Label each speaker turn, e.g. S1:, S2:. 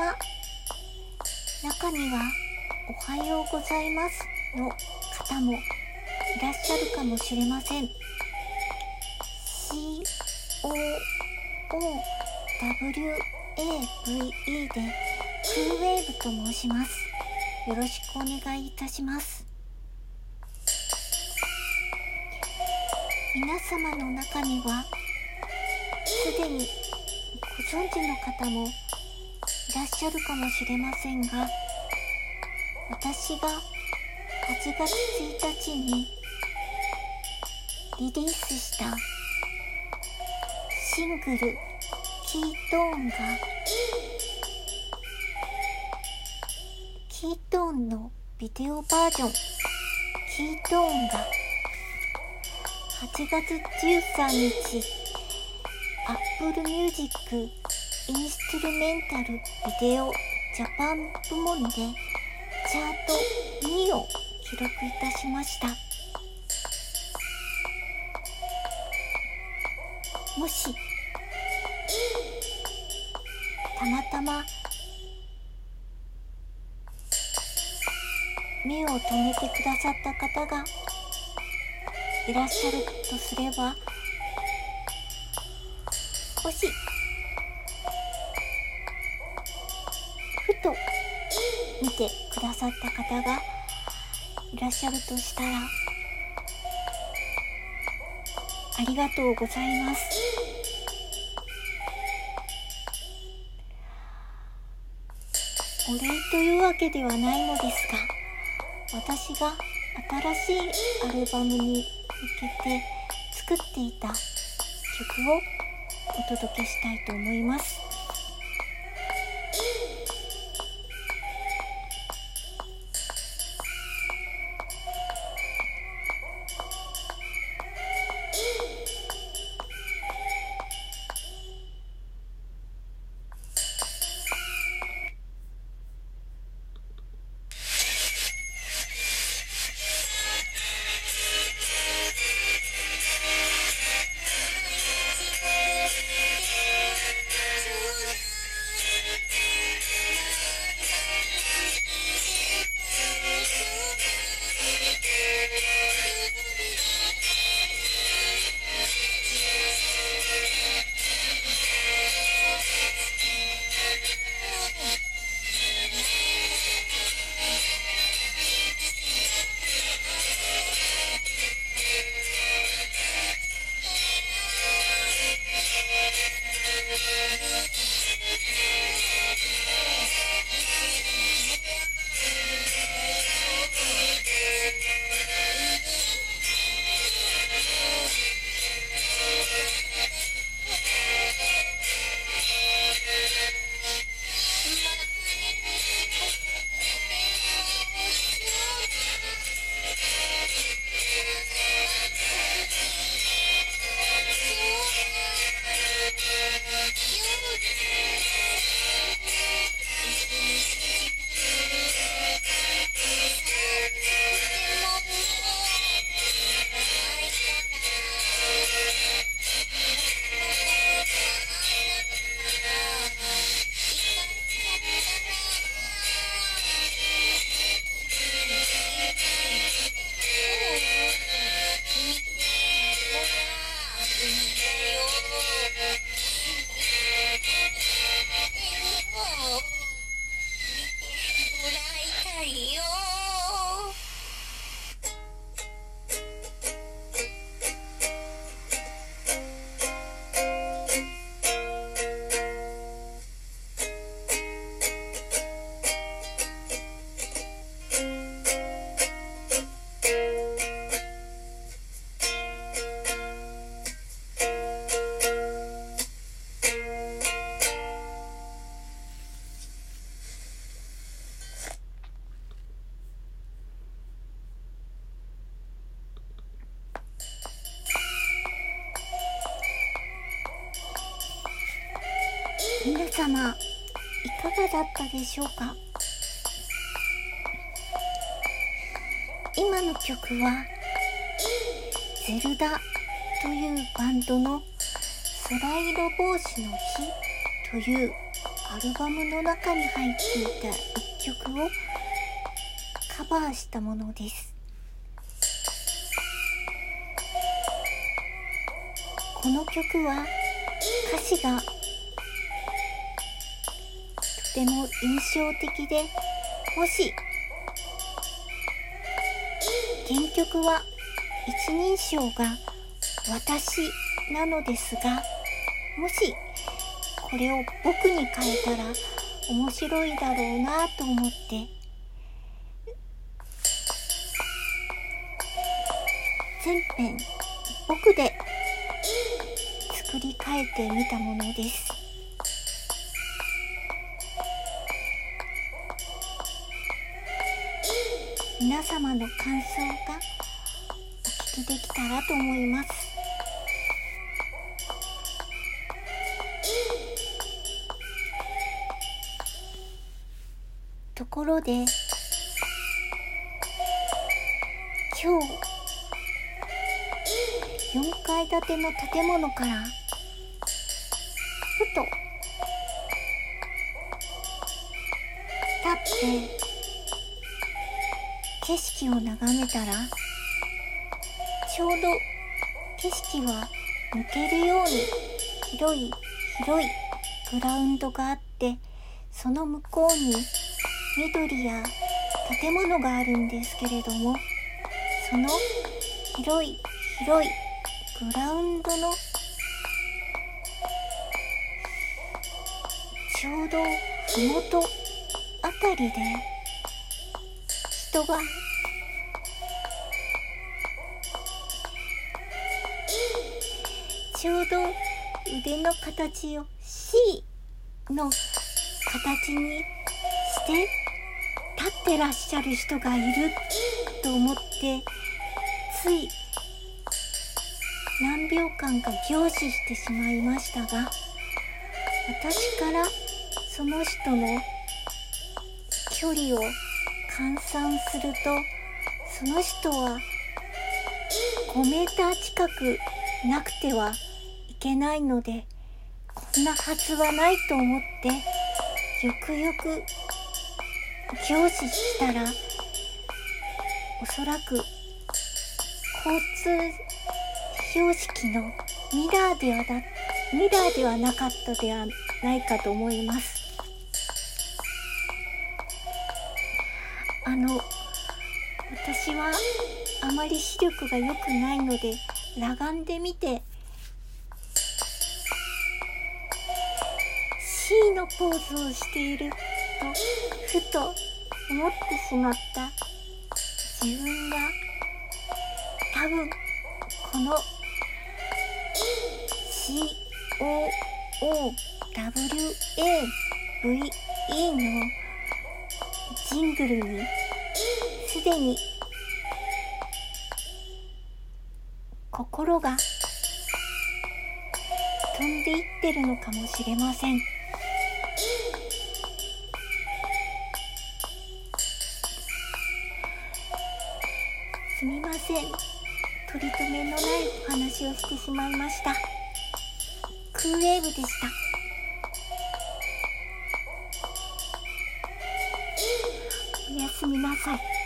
S1: は中には「おはようございます」の方もいらっしゃるかもしれません。COOWAVE でクーウェーブと申します。よろしくお願いいたします。皆様の中にはすでにご存知の方もいらっしゃるかもしれませんが私が8月1日にリリースしたシングル「キートーン」がキートーンのビデオバージョン「キートーン」が8月13日 Apple Music インストゥルメンタルビデオジャパン部門でチャート2を記録いたしました。もしたまたま目を留めてくださった方がいらっしゃるとすればもし見てくださった方がいらっしゃるとしたらありがとうございます。お礼というわけではないのですが私が新しいアルバムに向けて作っていた曲をお届けしたいと思います。皆様いかがだったでしょうか？今の曲は「ゼルダ」というバンドの「空色帽子の日」というアルバムの中に入っていた一曲をカバーしたものです。この曲は歌詞がとても印象的でもし原曲は一人称が私なのですがもしこれを僕に変えたら面白いだろうなと思って。全編僕で作り変えてみたものです。皆様の感想がお聞きできたらと思います。ところで今日4階建ての建物からふと立って景色を眺めたらちょうど景色は抜けるように広い広いグラウンドがあってその向こうに緑や建物があるんですけれどもその広い広いグラウンドのちょうど麓あたりで人が。ちょうど腕の形を C の形にして立ってらっしゃる人がいると思ってつい何秒間か凝視してしまいましたが私からその人の距離を換算するとその人は5メーター近くなくてはいけないのでこんなはずはないと思ってよくよく凝視したらおそらく交通標識のミラーではだミラーではなかったではないかと思います。あの私はあまり視力が良くないので裸眼で見て C のポーズをしているとふと思ってしまった。自分が多分この COOWAVE のジングルにすでに心が飛んでいってるのかもしれません。すみません。取り留めのないお話をしてしまいました。クーウェーブでした。みなさい。